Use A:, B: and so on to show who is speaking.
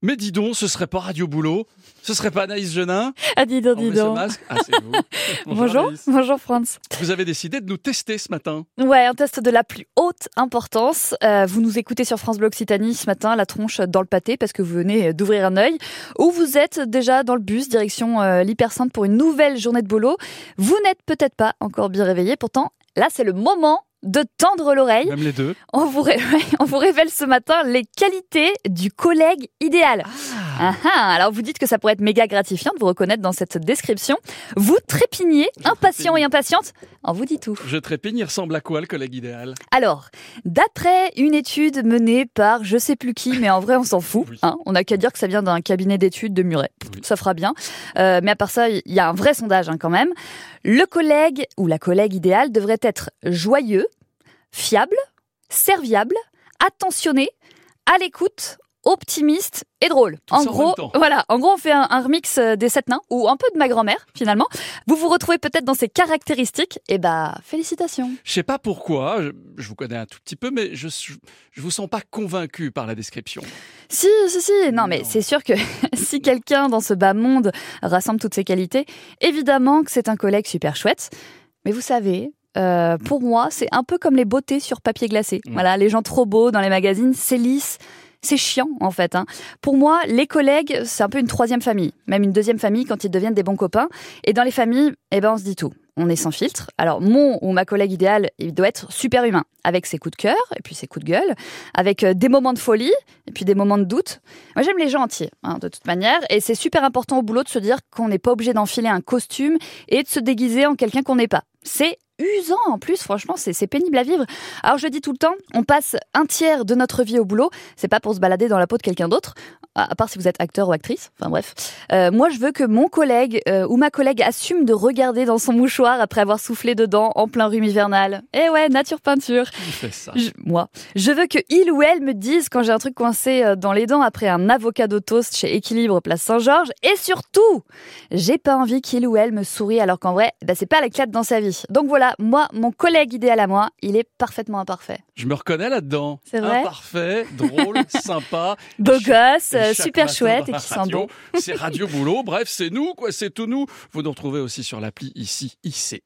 A: Mais dis donc, ce serait pas Radio Boulot Ce serait pas Anaïs Genin
B: Ah, dis donc,
A: On
B: dis donc.
A: Ah, vous.
B: Bonjour, bonjour France.
A: Vous avez décidé de nous tester ce matin.
B: Ouais, un test de la plus haute importance. Euh, vous nous écoutez sur France Bleu Occitanie ce matin, la tronche dans le pâté, parce que vous venez d'ouvrir un œil. Ou vous êtes déjà dans le bus, direction euh, l'hypercentre pour une nouvelle journée de boulot. Vous n'êtes peut-être pas encore bien réveillé, pourtant, là, c'est le moment de tendre l'oreille.
A: Même les deux.
B: On vous, ré- on vous révèle ce matin les qualités du collègue idéal. Ah ah, alors vous dites que ça pourrait être méga gratifiant de vous reconnaître dans cette description. Vous trépignez, impatient et impatiente. On vous dit tout.
A: Je trépigne, il ressemble à quoi le collègue idéal?
B: Alors, d'après une étude menée par je sais plus qui, mais en vrai on s'en fout.
A: Oui.
B: hein, on n'a qu'à dire que ça vient d'un cabinet d'études de Muret.
A: Oui.
B: Ça fera bien. Euh, mais à part ça, il y a un vrai sondage hein, quand même. Le collègue ou la collègue idéale devrait être joyeux, fiable, serviable, attentionné, à l'écoute, optimiste et drôle.
A: Tout
B: en gros, voilà, en gros, on fait un, un remix euh, des sept nains ou un peu de ma grand-mère finalement. Vous vous retrouvez peut-être dans ces caractéristiques. Et bah, félicitations.
A: Je sais pas pourquoi, je, je vous connais un tout petit peu, mais je, je vous sens pas convaincu par la description.
B: Si, si, si. Non, mais c'est sûr que si quelqu'un dans ce bas monde rassemble toutes ses qualités, évidemment que c'est un collègue super chouette. Mais vous savez, euh, pour moi, c'est un peu comme les beautés sur papier glacé. Voilà, les gens trop beaux dans les magazines, c'est lisse. C'est chiant en fait. hein. Pour moi, les collègues, c'est un peu une troisième famille, même une deuxième famille quand ils deviennent des bons copains. Et dans les familles, eh ben, on se dit tout. On est sans filtre. Alors mon ou ma collègue idéale, il doit être super humain, avec ses coups de cœur et puis ses coups de gueule, avec euh, des moments de folie et puis des moments de doute. Moi, j'aime les gens entiers, hein, de toute manière, et c'est super important au boulot de se dire qu'on n'est pas obligé d'enfiler un costume et de se déguiser en quelqu'un qu'on n'est pas. C'est usant en plus, franchement, c'est pénible à vivre. Alors je le dis tout le temps, on passe un tiers de notre vie au boulot, c'est pas pour se balader dans la peau de quelqu'un d'autre, à part si vous êtes acteur ou actrice, enfin bref. Euh, moi, je veux que mon collègue euh, ou ma collègue assume de regarder dans son mouchoir après avoir soufflé dedans en plein rhume hivernal. Eh ouais, nature peinture.
A: Ça
B: Je- moi, je veux que il ou elle me dise quand j'ai un truc coincé euh, dans les dents après un avocado toast chez Équilibre Place Saint-Georges. Et surtout, j'ai pas envie qu'il ou elle me sourie alors qu'en vrai, bah, c'est pas l'éclate dans sa vie. Donc voilà, moi, mon collègue idéal à moi, il est parfaitement imparfait.
A: Je me reconnais là-dedans.
B: C'est vrai
A: Imparfait, drôle, sympa.
B: Beau gosse, euh, super chouette et qui sent bon.
A: C'est Radio Boulot. Bref, c'est nous, quoi. C'est tout nous. Vous nous retrouvez aussi sur l'appli ici, ICI.